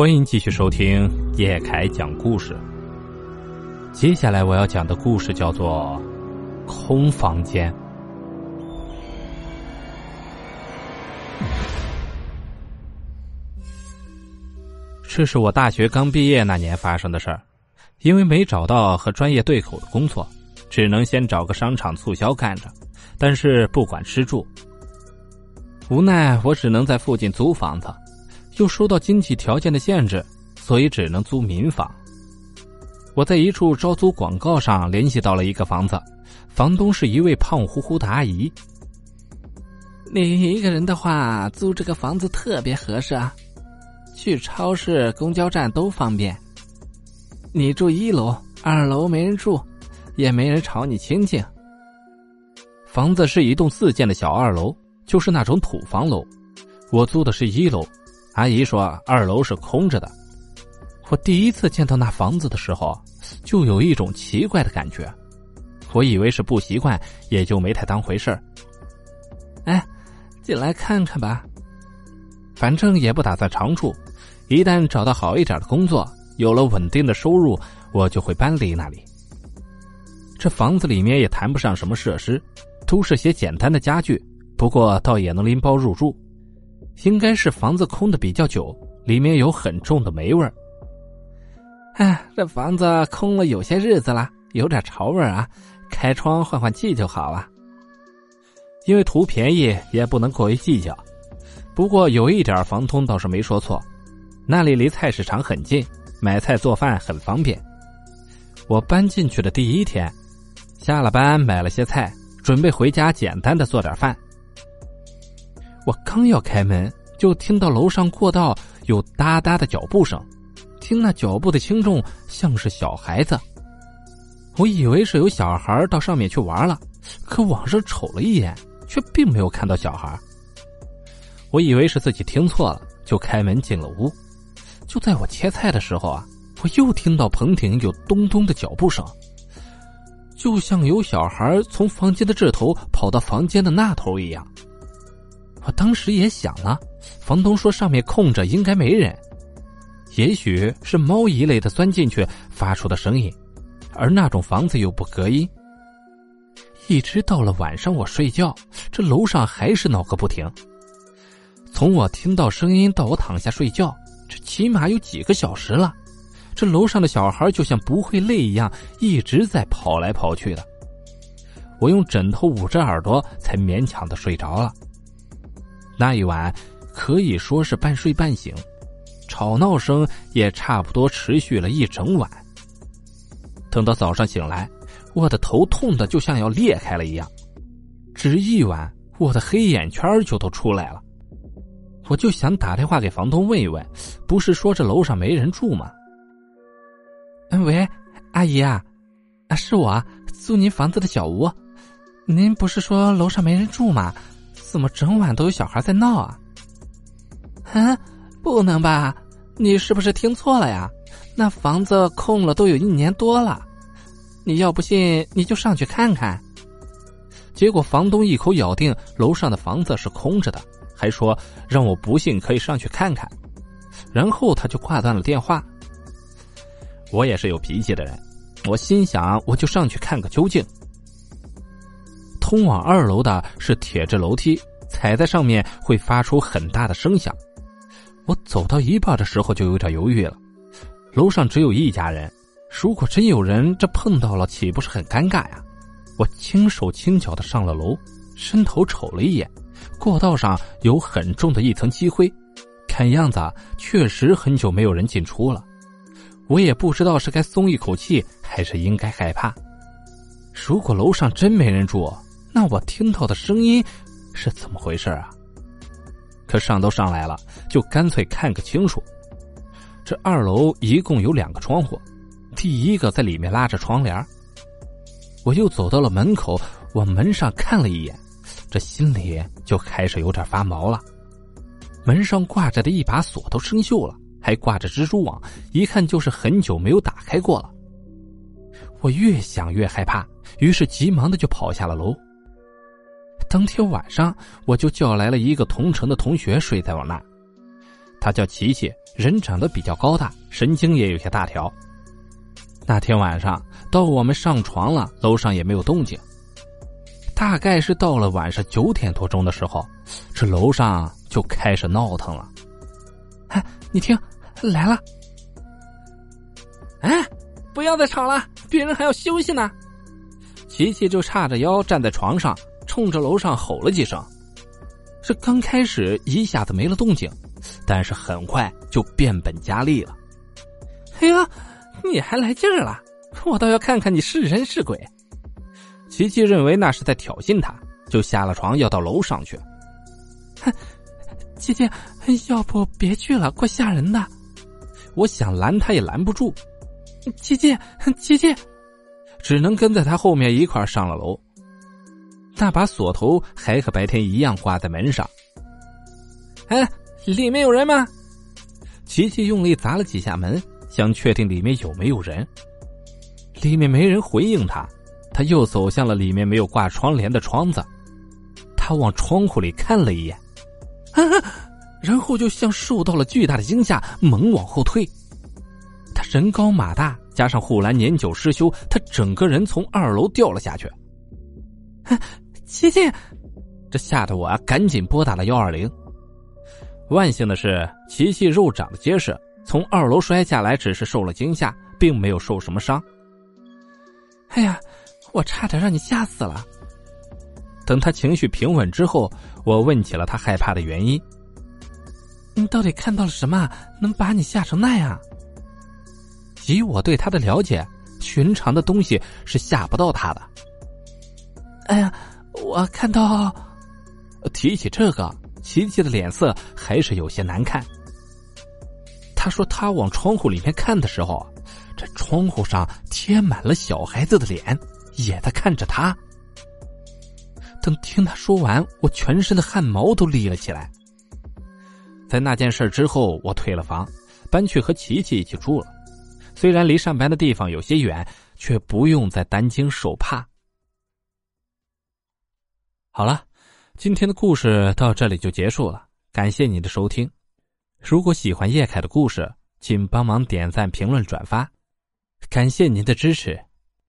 欢迎继续收听叶凯讲故事。接下来我要讲的故事叫做《空房间》。这是我大学刚毕业那年发生的事儿，因为没找到和专业对口的工作，只能先找个商场促销干着，但是不管吃住。无奈我只能在附近租房子。又受到经济条件的限制，所以只能租民房。我在一处招租广告上联系到了一个房子，房东是一位胖乎乎的阿姨。你一个人的话，租这个房子特别合适啊，去超市、公交站都方便。你住一楼，二楼没人住，也没人吵你亲戚。房子是一栋四间的小二楼，就是那种土房楼。我租的是一楼。阿姨说：“二楼是空着的。”我第一次见到那房子的时候，就有一种奇怪的感觉。我以为是不习惯，也就没太当回事儿。哎，进来看看吧，反正也不打算长住。一旦找到好一点的工作，有了稳定的收入，我就会搬离那里。这房子里面也谈不上什么设施，都是些简单的家具，不过倒也能拎包入住。应该是房子空的比较久，里面有很重的霉味儿。哎，这房子空了有些日子了，有点潮味儿啊，开窗换换气就好了。因为图便宜，也不能过于计较。不过有一点，房东倒是没说错，那里离菜市场很近，买菜做饭很方便。我搬进去的第一天，下了班买了些菜，准备回家简单的做点饭。我刚要开门，就听到楼上过道有哒哒的脚步声，听那脚步的轻重像是小孩子。我以为是有小孩到上面去玩了，可往上瞅了一眼，却并没有看到小孩。我以为是自己听错了，就开门进了屋。就在我切菜的时候啊，我又听到棚顶有咚咚的脚步声，就像有小孩从房间的这头跑到房间的那头一样。我当时也想了，房东说上面空着，应该没人，也许是猫一类的钻进去发出的声音，而那种房子又不隔音。一直到了晚上我睡觉，这楼上还是闹个不停。从我听到声音到我躺下睡觉，这起码有几个小时了。这楼上的小孩就像不会累一样，一直在跑来跑去的。我用枕头捂着耳朵，才勉强的睡着了。那一晚可以说是半睡半醒，吵闹声也差不多持续了一整晚。等到早上醒来，我的头痛的就像要裂开了一样，只一晚，我的黑眼圈就都出来了。我就想打电话给房东问一问，不是说这楼上没人住吗？嗯喂，阿姨啊，啊是我租您房子的小吴，您不是说楼上没人住吗？怎么整晚都有小孩在闹啊？啊，不能吧？你是不是听错了呀？那房子空了都有一年多了，你要不信你就上去看看。结果房东一口咬定楼上的房子是空着的，还说让我不信可以上去看看，然后他就挂断了电话。我也是有脾气的人，我心想我就上去看个究竟。通往二楼的是铁质楼梯，踩在上面会发出很大的声响。我走到一半的时候就有点犹豫了。楼上只有一家人，如果真有人这碰到了，岂不是很尴尬呀？我轻手轻脚的上了楼，伸头瞅了一眼，过道上有很重的一层积灰，看样子确实很久没有人进出了。我也不知道是该松一口气，还是应该害怕。如果楼上真没人住，那我听到的声音是怎么回事啊？可上都上来了，就干脆看个清楚。这二楼一共有两个窗户，第一个在里面拉着窗帘。我又走到了门口，往门上看了一眼，这心里就开始有点发毛了。门上挂着的一把锁都生锈了，还挂着蜘蛛网，一看就是很久没有打开过了。我越想越害怕，于是急忙的就跑下了楼。当天晚上，我就叫来了一个同城的同学睡在我那。他叫琪琪，人长得比较高大，神经也有些大条。那天晚上到我们上床了，楼上也没有动静。大概是到了晚上九点多钟的时候，这楼上就开始闹腾了。哎，你听，来了！哎，不要再吵了，别人还要休息呢。琪琪就叉着腰站在床上，冲着楼上吼了几声。这刚开始一下子没了动静，但是很快就变本加厉了。哎呀！你还来劲儿了，我倒要看看你是人是鬼。琪琪认为那是在挑衅他，就下了床要到楼上去。哼，姐姐，要不别去了，怪吓人的。我想拦他也拦不住。姐姐，姐姐，只能跟在他后面一块上了楼。那把锁头还和白天一样挂在门上。哎，里面有人吗？琪琪用力砸了几下门。想确定里面有没有人，里面没人回应他，他又走向了里面没有挂窗帘的窗子，他往窗户里看了一眼，然后就像受到了巨大的惊吓，猛往后退。他人高马大，加上护栏年久失修，他整个人从二楼掉了下去。琪琪，这吓得我啊，赶紧拨打了幺二零。万幸的是，琪琪肉长得结实。从二楼摔下来，只是受了惊吓，并没有受什么伤。哎呀，我差点让你吓死了！等他情绪平稳之后，我问起了他害怕的原因。你到底看到了什么，能把你吓成那样？以我对他的了解，寻常的东西是吓不到他的。哎呀，我看到……提起这个，琪琪的脸色还是有些难看。他说：“他往窗户里面看的时候，这窗户上贴满了小孩子的脸，也在看着他。”等听他说完，我全身的汗毛都立了起来。在那件事之后，我退了房，搬去和琪琪一起住了。虽然离上班的地方有些远，却不用再担惊受怕。好了，今天的故事到这里就结束了，感谢您的收听。如果喜欢叶凯的故事，请帮忙点赞、评论、转发，感谢您的支持。